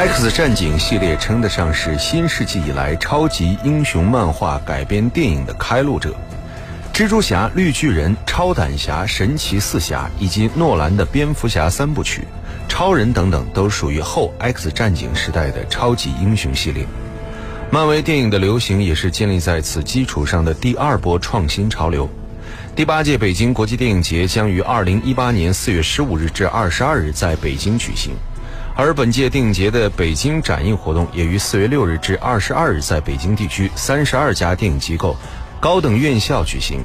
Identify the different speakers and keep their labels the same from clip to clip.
Speaker 1: X 战警系列称得上是新世纪以来超级英雄漫画改编电影的开路者。蜘蛛侠、绿巨人、超胆侠、神奇四侠以及诺兰的蝙蝠侠三部曲、超人等等，都属于后 X 战警时代的超级英雄系列。漫威电影的流行也是建立在此基础上的第二波创新潮流。第八届北京国际电影节将于二零一八年四月十五日至二十二日在北京举行。而本届电影节的北京展映活动也于四月六日至二十二日在北京地区三十二家电影机构、高等院校举行。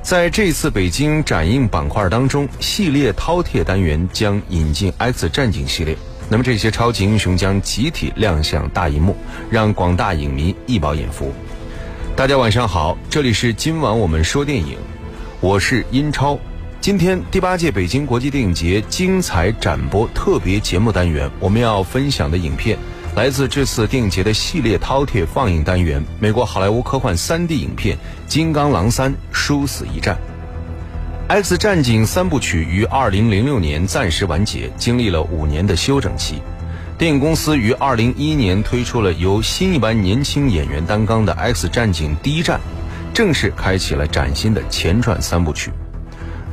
Speaker 1: 在这次北京展映板块当中，系列饕餮单元将引进 X 战警系列。那么这些超级英雄将集体亮相大银幕，让广大影迷一饱眼福。大家晚上好，这里是今晚我们说电影，我是英超。今天第八届北京国际电影节精彩展播特别节目单元，我们要分享的影片来自这次电影节的系列饕餮放映单元——美国好莱坞科幻 3D 影片《金刚狼三：殊死一战》。《X 战警》三部曲于2006年暂时完结，经历了五年的休整期。电影公司于2011年推出了由新一班年轻演员担纲的《X 战警：第一战》，正式开启了崭新的前传三部曲。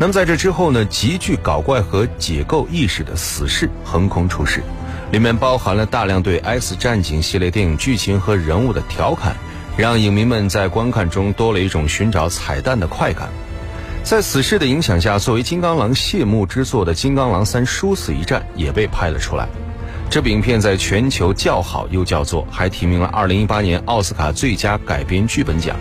Speaker 1: 那么在这之后呢，极具搞怪和解构意识的《死侍》横空出世，里面包含了大量对《X 战警》系列电影剧情和人物的调侃，让影迷们在观看中多了一种寻找彩蛋的快感。在《死侍》的影响下，作为金刚狼谢幕之作的《金刚狼三：殊死一战》也被拍了出来。这部影片在全球叫好又叫座，还提名了2018年奥斯卡最佳改编剧本奖。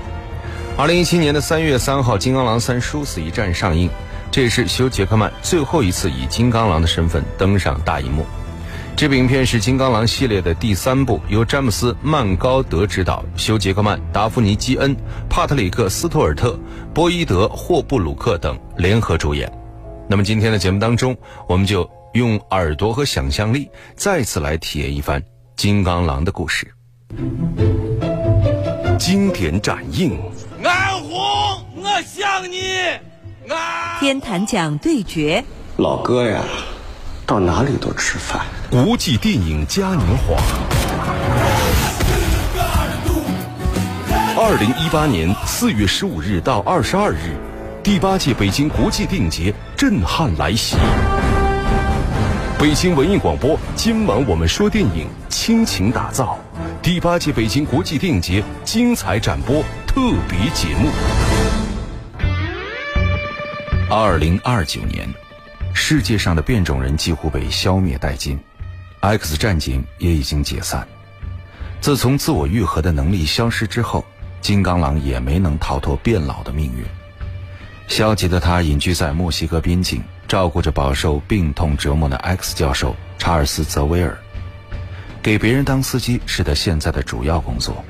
Speaker 1: 二零一七年的三月三号，《金刚狼三：殊死一战》上映，这也是休·杰克曼最后一次以金刚狼的身份登上大银幕。这部影片是金刚狼系列的第三部，由詹姆斯·曼高德执导，休·杰克曼、达芙妮·基恩、帕特里克·斯图尔特、波伊德·霍布鲁克等联合主演。那么今天的节目当中，我们就用耳朵和想象力，再次来体验一番金刚狼的故事。
Speaker 2: 经典展映。
Speaker 3: 安红，我想你。
Speaker 4: 安天坛奖对决，
Speaker 5: 老哥呀，到哪里都吃饭。
Speaker 2: 国际电影嘉年华。二零一八年四月十五日到二十二日，第八届北京国际电影节震撼来袭。北京文艺广播，今晚我们说电影，倾情打造第八届北京国际电影节精彩展播。特别节目。
Speaker 1: 二零二九年，世界上的变种人几乎被消灭殆尽，X 战警也已经解散。自从自我愈合的能力消失之后，金刚狼也没能逃脱变老的命运。消极的他隐居在墨西哥边境，照顾着饱受病痛折磨的 X 教授查尔斯·泽维尔，给别人当司机是他现在的主要工作。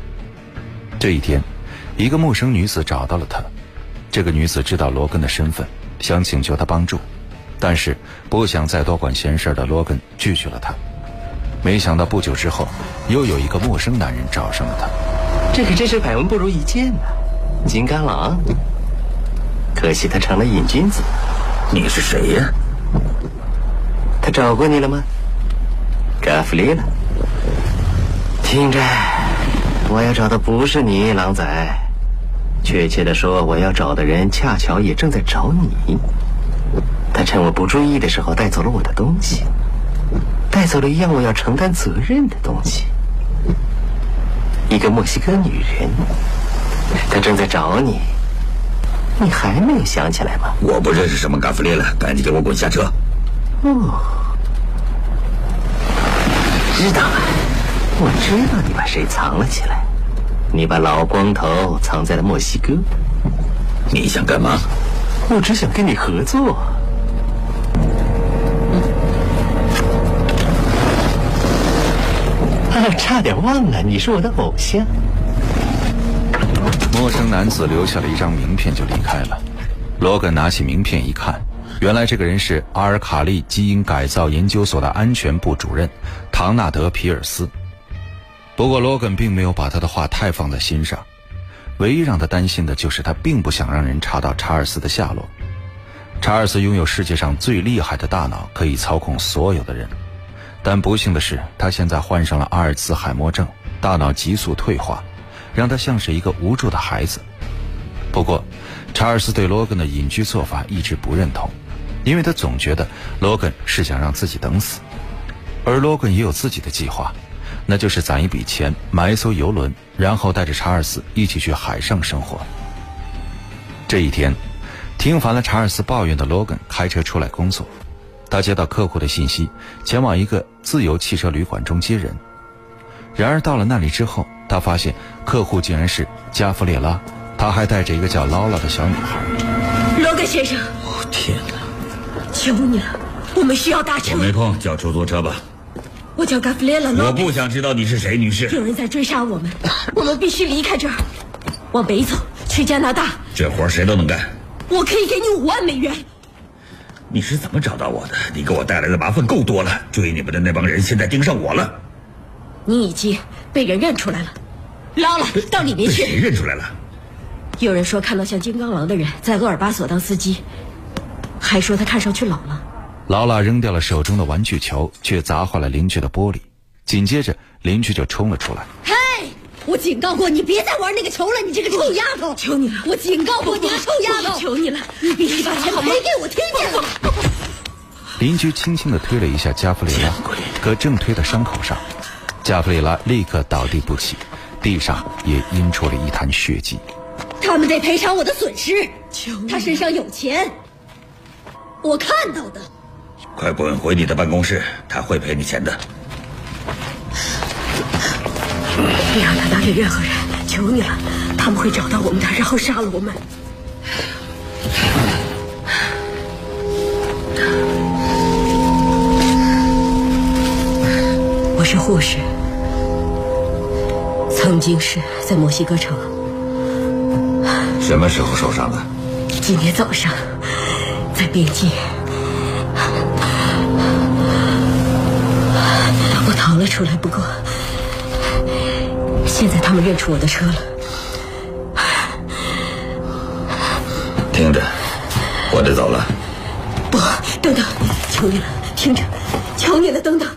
Speaker 1: 这一天。一个陌生女子找到了他，这个女子知道罗根的身份，想请求他帮助，但是不想再多管闲事的罗根拒绝了他。没想到不久之后，又有一个陌生男人找上了他。
Speaker 6: 这可真是百闻不如一见呐，金刚狼。可惜他成了瘾君子。
Speaker 7: 你是谁呀？
Speaker 6: 他找过你了吗？嘎弗利了。听着，我要找的不是你，狼仔。确切的说，我要找的人恰巧也正在找你。他趁我不注意的时候带走了我的东西，带走了一样我要承担责任的东西。一个墨西哥女人，她正在找你。你还没有想起来吗？
Speaker 7: 我不认识什么嘎弗列了，赶紧给我滚下车！
Speaker 6: 哦，知道了，我知道你把谁藏了起来。你把老光头藏在了墨西哥，
Speaker 7: 你想干嘛？
Speaker 6: 我只想跟你合作。啊，差点忘了，你是我的偶像。
Speaker 1: 陌生男子留下了一张名片就离开了。罗根拿起名片一看，原来这个人是阿尔卡利基因改造研究所的安全部主任唐纳德·皮尔斯。不过，罗根并没有把他的话太放在心上。唯一让他担心的就是他并不想让人查到查尔斯的下落。查尔斯拥有世界上最厉害的大脑，可以操控所有的人。但不幸的是，他现在患上了阿尔茨海默症，大脑急速退化，让他像是一个无助的孩子。不过，查尔斯对罗根的隐居做法一直不认同，因为他总觉得罗根是想让自己等死，而罗根也有自己的计划，那就是攒一笔钱买一艘游轮，然后带着查尔斯一起去海上生活。这一天，听烦了查尔斯抱怨的罗根开车出来工作。他接到客户的信息，前往一个自由汽车旅馆中接人。然而到了那里之后，他发现客户竟然是加弗列拉，他还带着一个叫劳拉的小女孩。
Speaker 8: 罗根先生，
Speaker 7: 哦天哪！
Speaker 8: 求你了，我们需要搭车。
Speaker 7: 我没空，叫出租车吧。
Speaker 8: 我叫加弗列拉。
Speaker 7: 我不想知道你是谁，女士。
Speaker 8: 有人在追杀我们，我们必须离开这儿，往北走，去加拿大。
Speaker 7: 这活谁都能干。
Speaker 8: 我可以给你五万美元。
Speaker 7: 你是怎么找到我的？你给我带来的麻烦够多了，追你们的那帮人现在盯上我了。
Speaker 8: 你已经被人认出来了，捞了，到里面去。
Speaker 7: 谁认出来了？
Speaker 8: 有人说看到像金刚狼的人在厄尔巴索当司机，还说他看上去老了。
Speaker 1: 劳拉扔掉了手中的玩具球，却砸坏了邻居的玻璃。紧接着，邻居就冲了出来。
Speaker 8: 嘿，我警告过你，别再玩那个球了，你这个臭丫头！求你了，我警告过你了，臭丫头！求你了，你必须把钱赔给我，听见了吗？
Speaker 1: 邻居轻轻地推了一下加弗里拉，可正推到伤口上，加弗里拉立刻倒地不起，地上也阴出了一滩血迹。
Speaker 8: 他们得赔偿我的损失。他身上有钱，我看到的。
Speaker 7: 快滚回你的办公室，他会赔你钱的。
Speaker 8: 别让他打给任何人，求你了，他们会找到我们的，然后杀了我们。我是护士，曾经是在墨西哥城。
Speaker 7: 什么时候受伤的？
Speaker 8: 今天早上，在边境。了出来，不过现在他们认出我的车了。
Speaker 7: 听着，我得走了。
Speaker 8: 不，等等，求你了，听着，求你了，等等，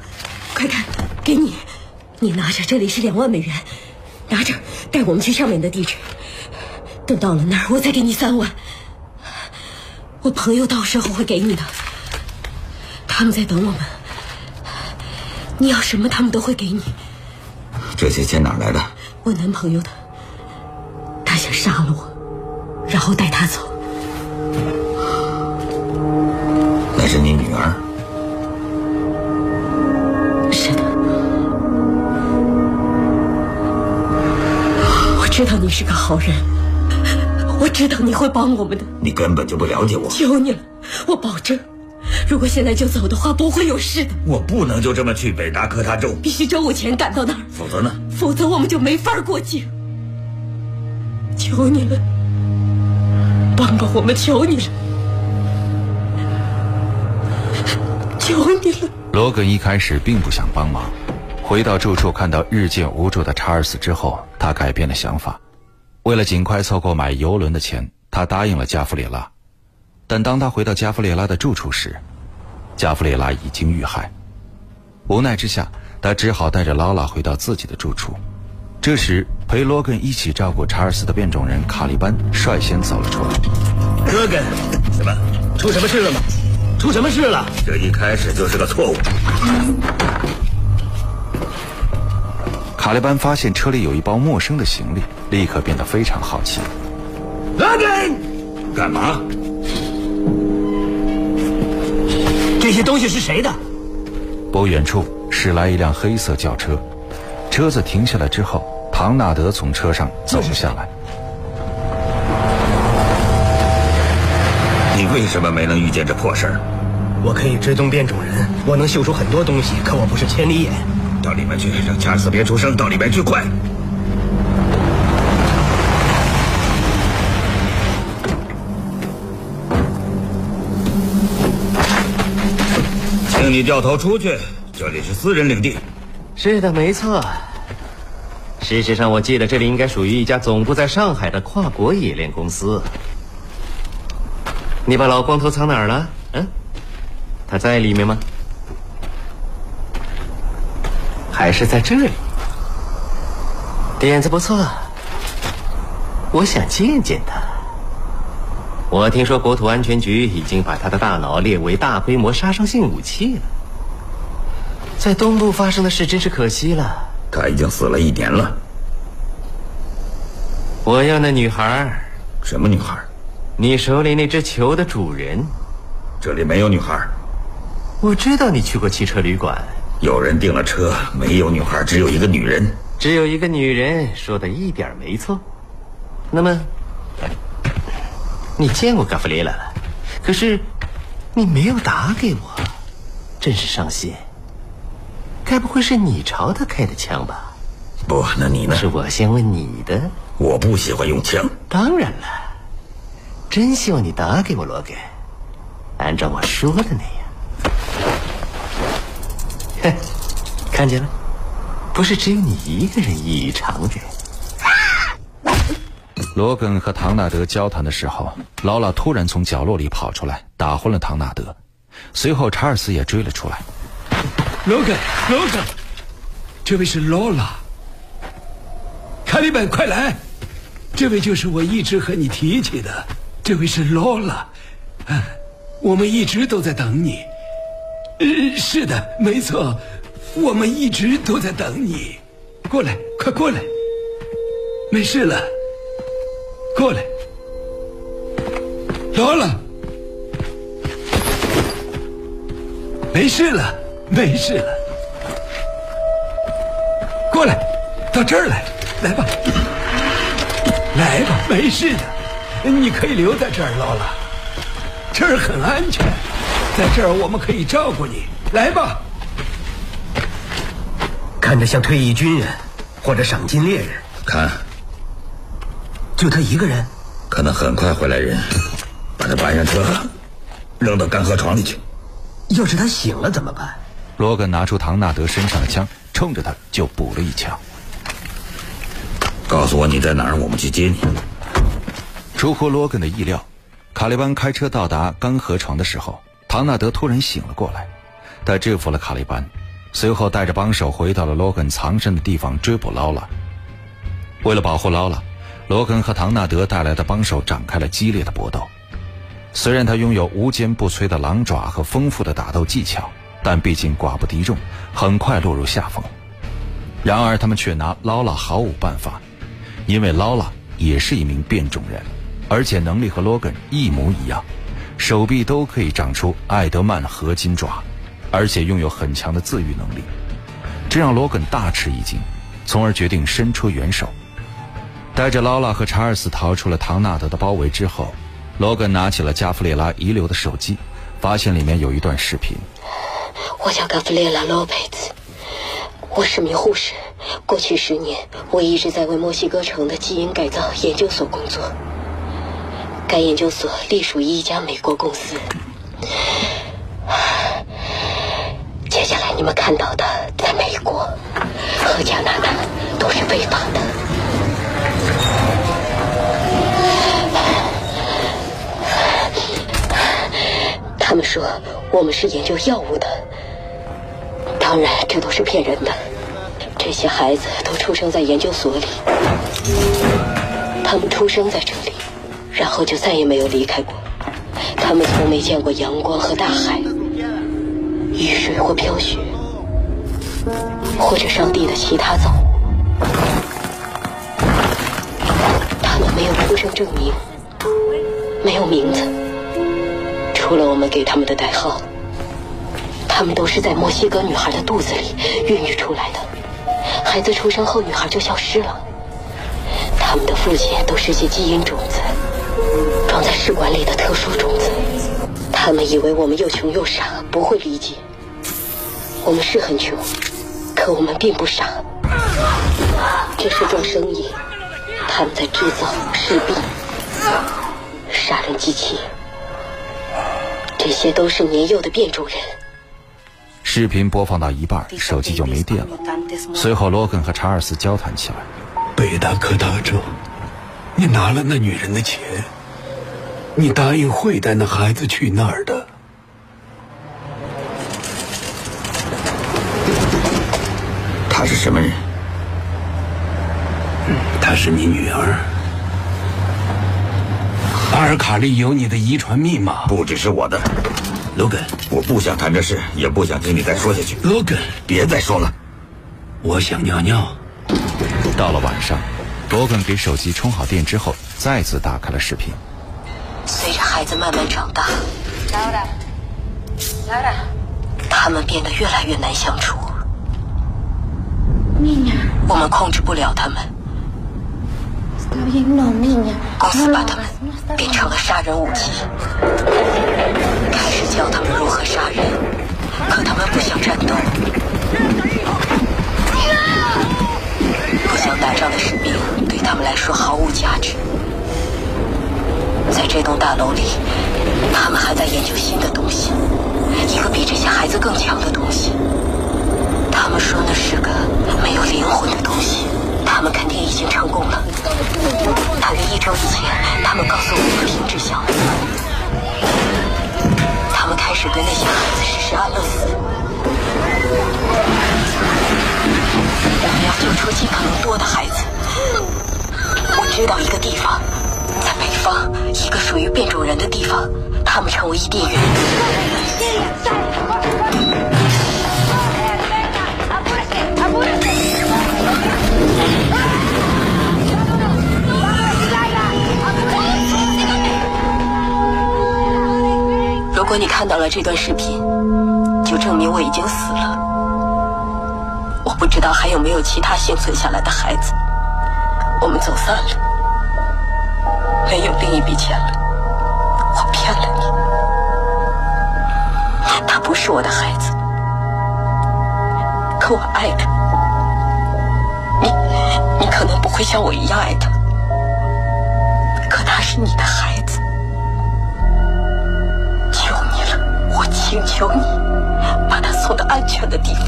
Speaker 8: 快看，给你，你拿着，这里是两万美元，拿着，带我们去上面的地址。等到了那儿，我再给你三万。我朋友到时候会给你的，他们在等我们。你要什么，他们都会给你。
Speaker 7: 这些钱哪来的？
Speaker 8: 我男朋友的，他想杀了我，然后带他走。
Speaker 7: 那是你女儿？
Speaker 8: 是的。我知道你是个好人，我知道你会帮我们的。
Speaker 7: 你根本就不了解我。
Speaker 8: 求你了，我保证。如果现在就走的话，不会有事的。
Speaker 7: 我不能就这么去北达科他州，
Speaker 8: 必须周五前赶到那儿，
Speaker 7: 否则呢？
Speaker 8: 否则我们就没法过境。求你了，帮帮我们！求你了，求你了！
Speaker 1: 罗根一开始并不想帮忙，回到住处看到日渐无助的查尔斯之后，他改变了想法。为了尽快凑够买游轮的钱，他答应了加弗里拉。但当他回到加弗列拉的住处时，加弗列拉已经遇害。无奈之下，他只好带着劳拉回到自己的住处。这时，陪罗根一起照顾查尔斯的变种人卡利班率先走了出来。
Speaker 9: 罗根，
Speaker 7: 怎么？
Speaker 9: 出什么事了吗？出什么事了？
Speaker 7: 这一开始就是个错误。
Speaker 1: 卡利班发现车里有一包陌生的行李，立刻变得非常好奇。
Speaker 9: 罗根，
Speaker 7: 干嘛？
Speaker 9: 这些东西是谁的？
Speaker 1: 不远处驶来一辆黑色轿车，车子停下来之后，唐纳德从车上走了下来。
Speaker 7: 你为什么没能遇见这破事儿？
Speaker 9: 我可以追踪变种人，我能嗅出很多东西，可我不是千里眼。
Speaker 7: 到里面去，让查尔斯别出声。到里面去，快！你掉头出去，这里是私人领地。
Speaker 6: 是的，没错。事实上，我记得这里应该属于一家总部在上海的跨国冶炼公司。你把老光头藏哪儿了？嗯，他在里面吗？还是在这里。点子不错，我想见见他。我听说国土安全局已经把他的大脑列为大规模杀伤性武器了。在东部发生的事真是可惜了。
Speaker 7: 他已经死了一年了。
Speaker 6: 我要那女孩。
Speaker 7: 什么女孩？
Speaker 6: 你手里那只球的主人。
Speaker 7: 这里没有女孩。
Speaker 6: 我知道你去过汽车旅馆。
Speaker 7: 有人订了车，没有女孩，只有一个女人。
Speaker 6: 只有一个女人，说的一点没错。那么，你见过格弗列拉了？可是，你没有打给我，真是伤心。该不会是你朝他开的枪吧？
Speaker 7: 不，那你呢？
Speaker 6: 是我先问你的。
Speaker 7: 我不喜欢用枪。
Speaker 6: 当然了，真希望你打给我，罗根。按照我说的那样。哼，看见了，不是只有你一个人异于常人。
Speaker 1: 罗根和唐纳德交谈的时候，劳拉突然从角落里跑出来，打昏了唐纳德。随后，查尔斯也追了出来。
Speaker 10: 罗根，罗根，这位是劳拉。卡利本，快来！这位就是我一直和你提起的，这位是劳拉。嗯，我们一直都在等你。嗯，是的，没错，我们一直都在等你。过来，快过来。没事了，过来。劳拉，没事了，没事了。过来，到这儿来，来吧。来吧，没事的，你可以留在这儿，劳拉，这儿很安全，在这儿我们可以照顾你。来吧，
Speaker 9: 看着像退役军人或者赏金猎人。
Speaker 7: 看，
Speaker 9: 就他一个人，
Speaker 7: 可能很快会来人，把他搬上车，扔到干河床里去。
Speaker 9: 要是他醒了怎么办？
Speaker 1: 罗根拿出唐纳德身上的枪，冲着他就补了一枪。
Speaker 7: 告诉我你在哪儿，我们去接你。
Speaker 1: 出乎罗根的意料，卡利班开车到达干河床的时候，唐纳德突然醒了过来。他制服了卡利班，随后带着帮手回到了罗根藏身的地方追捕劳拉。为了保护劳拉，罗根和唐纳德带来的帮手展开了激烈的搏斗。虽然他拥有无坚不摧的狼爪和丰富的打斗技巧，但毕竟寡不敌众，很快落入下风。然而，他们却拿劳拉毫无办法。因为劳拉也是一名变种人，而且能力和罗根一模一样，手臂都可以长出艾德曼合金爪，而且拥有很强的自愈能力，这让罗根大吃一惊，从而决定伸出援手，带着劳拉和查尔斯逃出了唐纳德的包围之后，罗根拿起了加弗列拉遗留的手机，发现里面有一段视频。
Speaker 8: 我叫加弗列拉·洛佩兹，我是名护士。过去十年，我一直在为墨西哥城的基因改造研究所工作。该研究所隶属于一家美国公司。接下来你们看到的，在美国和加拿大都是非法的。说我们是研究药物的，当然这都是骗人的。这些孩子都出生在研究所里，他们出生在这里，然后就再也没有离开过。他们从没见过阳光和大海、雨水或飘雪，或者上帝的其他造物。他们没有出生证明，没有名字，除了我们给他们的代号。他们都是在墨西哥女孩的肚子里孕育出来的。孩子出生后，女孩就消失了。他们的父亲都是些基因种子，装在试管里的特殊种子。他们以为我们又穷又傻，不会理解。我们是很穷，可我们并不傻。这是桩生意，他们在制造士兵、杀人机器，这些都是年幼的变种人。
Speaker 1: 视频播放到一半，手机就没电了。随后，罗根和查尔斯交谈起来。
Speaker 10: 北达科大州，你拿了那女人的钱，你答应会带那孩子去那儿的。
Speaker 7: 她是什么人？
Speaker 10: 她是你女儿。阿尔卡利有你的遗传密码，
Speaker 7: 不只是我的。
Speaker 10: 罗根，
Speaker 7: 我不想谈这事，也不想听你再说下去。
Speaker 10: 罗根，
Speaker 7: 别再说了，
Speaker 10: 我想尿尿。
Speaker 1: 到了晚上，罗根给手机充好电之后，再次打开了视频。
Speaker 8: 随着孩子慢慢长大，他们变得越来越难相处。我们控制不了他们。公司把他们变成了杀人武器，开始教他们如何杀人，可他们不想战斗。不想打仗的士兵对他们来说毫无价值。在这栋大楼里，他们还在研究新的东西，一个比这些孩子更强的东西。他们说那是个没有灵魂的东西。他们肯定已经成功了。大约一周以前，他们告诉我们停止项目。他们开始对那些孩子实施安乐死。我们要救出尽可能多的孩子。我知道一个地方，在北方，一个属于变种人的地方，他们称为伊甸园。如果你看到了这段视频，就证明我已经死了。我不知道还有没有其他幸存下来的孩子。我们走散了，没有另一笔钱了。我骗了你，他不是我的孩子，可我爱他。你，你可能不会像我一样爱他，可他是你的孩子。求你，把他送到安全的地方。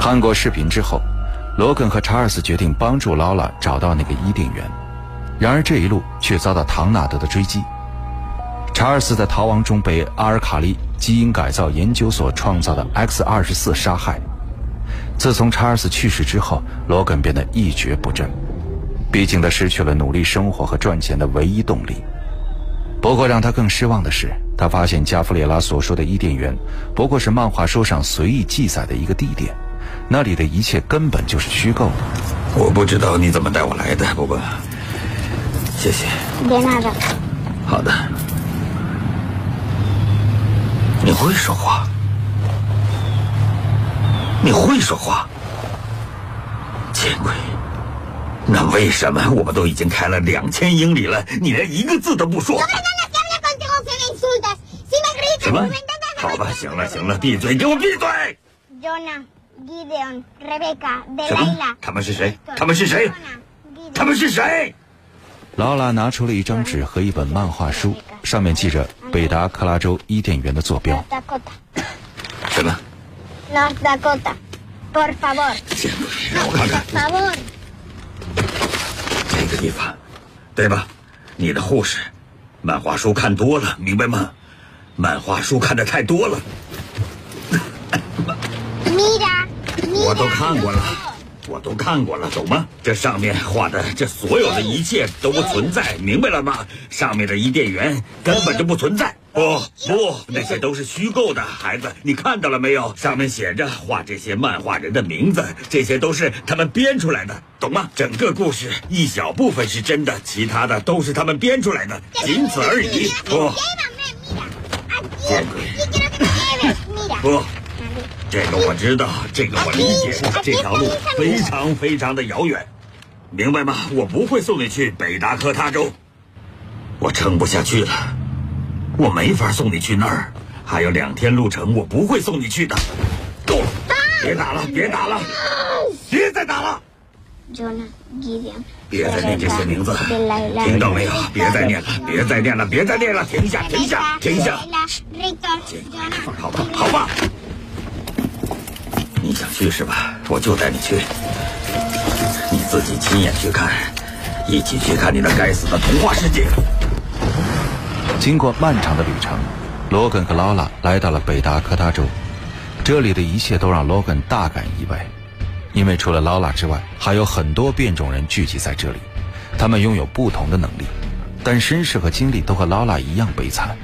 Speaker 1: 看过视频之后，罗根和查尔斯决定帮助劳拉找到那个伊甸园。然而这一路却遭到唐纳德的追击。查尔斯在逃亡中被阿尔卡利基因改造研究所创造的 X 二十四杀害。自从查尔斯去世之后，罗根变得一蹶不振。毕竟他失去了努力生活和赚钱的唯一动力。不过让他更失望的是，他发现加弗列拉所说的伊甸园，不过是漫画书上随意记载的一个地点，那里的一切根本就是虚构的。
Speaker 7: 我不知道你怎么带我来的，不过谢谢。
Speaker 11: 你别拿着。
Speaker 7: 好的。你会说话？你会说话？见鬼！那为什么我们都已经开了两千英里了，你连一个字都不说？什么？好吧，行了行了，闭嘴，给我闭嘴！什么？他们是谁？他们是谁？他们是谁？
Speaker 1: 劳拉拿出了一张纸和一本漫画书，上面记着北达科拉州伊甸园的坐标。
Speaker 7: 什么
Speaker 11: ？North Dakota，por favor。
Speaker 7: 见鬼！让我看看。
Speaker 11: Por favor。
Speaker 7: 这个地方，对吧？你的护士，漫画书看多了，明白吗？漫画书看的太多了。我都看过了，我都看过了，懂吗？这上面画的这所有的一切都不存在，明白了吗？上面的伊甸园根本就不存在。不不，那些都是虚构的，孩子，你看到了没有？上面写着画这些漫画人的名字，这些都是他们编出来的，懂吗？整个故事一小部分是真的，其他的都是他们编出来的，仅此而已。不，见鬼！不，这个我知道，这个我理解，这条路非常非常的遥远，明白吗？我不会送你去北达科他州，我撑不下去了。我没法送你去那儿，还有两天路程，我不会送你去的。够了，别打了，别打了，别再打了。别再念这些名字，听到没有？别再念了，别再念了，别再念了，停下，停下，停下。好吧，好吧。你想去是吧？我就带你去，你自己亲眼去看，一起去看你那该死的童话世界。
Speaker 1: 经过漫长的旅程，罗根和劳拉来到了北达科他州。这里的一切都让 Logan 大感意外，因为除了劳拉之外，还有很多变种人聚集在这里，他们拥有不同的能力，但身世和经历都和劳拉一样悲惨。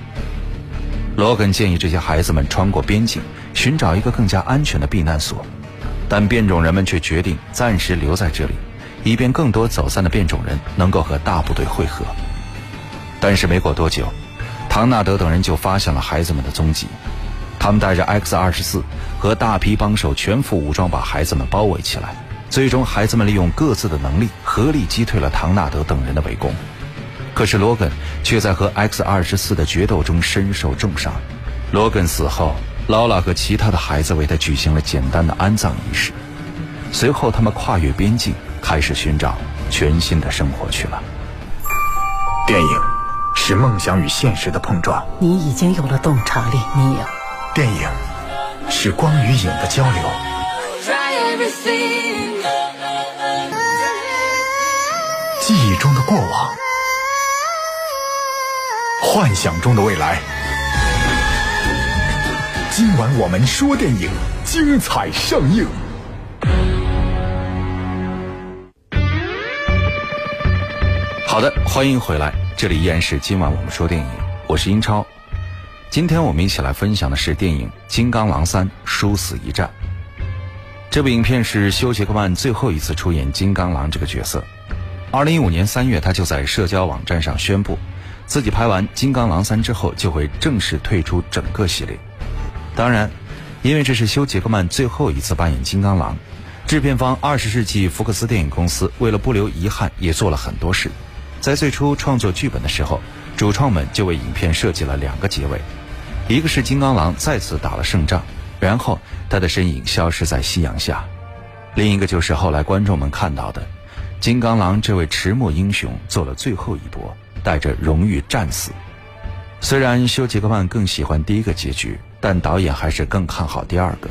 Speaker 1: 罗根建议这些孩子们穿过边境，寻找一个更加安全的避难所，但变种人们却决定暂时留在这里，以便更多走散的变种人能够和大部队会合。但是没过多久，唐纳德等人就发现了孩子们的踪迹，他们带着 X 二十四和大批帮手全副武装把孩子们包围起来。最终，孩子们利用各自的能力合力击退了唐纳德等人的围攻。可是罗根却在和 X 二十四的决斗中身受重伤。罗根死后，劳拉和其他的孩子为他举行了简单的安葬仪式。随后，他们跨越边境，开始寻找全新的生活去了。
Speaker 12: 电影是梦想与现实的碰撞。
Speaker 13: 你已经有了洞察力，你有。
Speaker 12: 电影是光与影的交流。记忆中的过往。幻想中的未来。今晚我们说电影，精彩上映。
Speaker 1: 好的，欢迎回来，这里依然是今晚我们说电影，我是英超。今天我们一起来分享的是电影《金刚狼三：殊死一战》。这部影片是休·杰克曼最后一次出演金刚狼这个角色。二零一五年三月，他就在社交网站上宣布。自己拍完《金刚狼三》之后，就会正式退出整个系列。当然，因为这是休·杰克曼最后一次扮演金刚狼，制片方二十世纪福克斯电影公司为了不留遗憾，也做了很多事。在最初创作剧本的时候，主创们就为影片设计了两个结尾：一个是金刚狼再次打了胜仗，然后他的身影消失在夕阳下；另一个就是后来观众们看到的，金刚狼这位迟暮英雄做了最后一搏。带着荣誉战死。虽然休·杰克曼更喜欢第一个结局，但导演还是更看好第二个。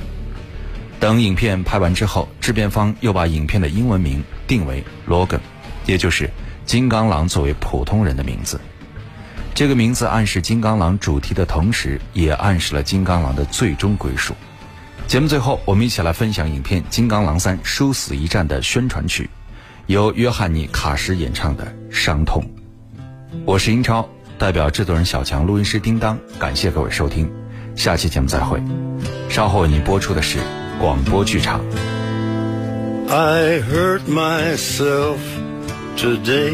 Speaker 1: 等影片拍完之后，制片方又把影片的英文名定为 Logan，也就是金刚狼作为普通人的名字。这个名字暗示金刚狼主题的同时，也暗示了金刚狼的最终归属。节目最后，我们一起来分享影片《金刚狼三：殊死一战》的宣传曲，由约翰尼·卡什演唱的《伤痛》。我是英超，代表制作人小强、录音师叮当，感谢各位收听，下期节目再会。稍后为您播出的是广播剧场。
Speaker 14: I hurt myself today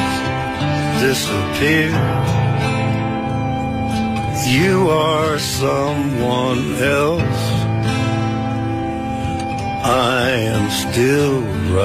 Speaker 14: disappear. You are someone else. I am still right.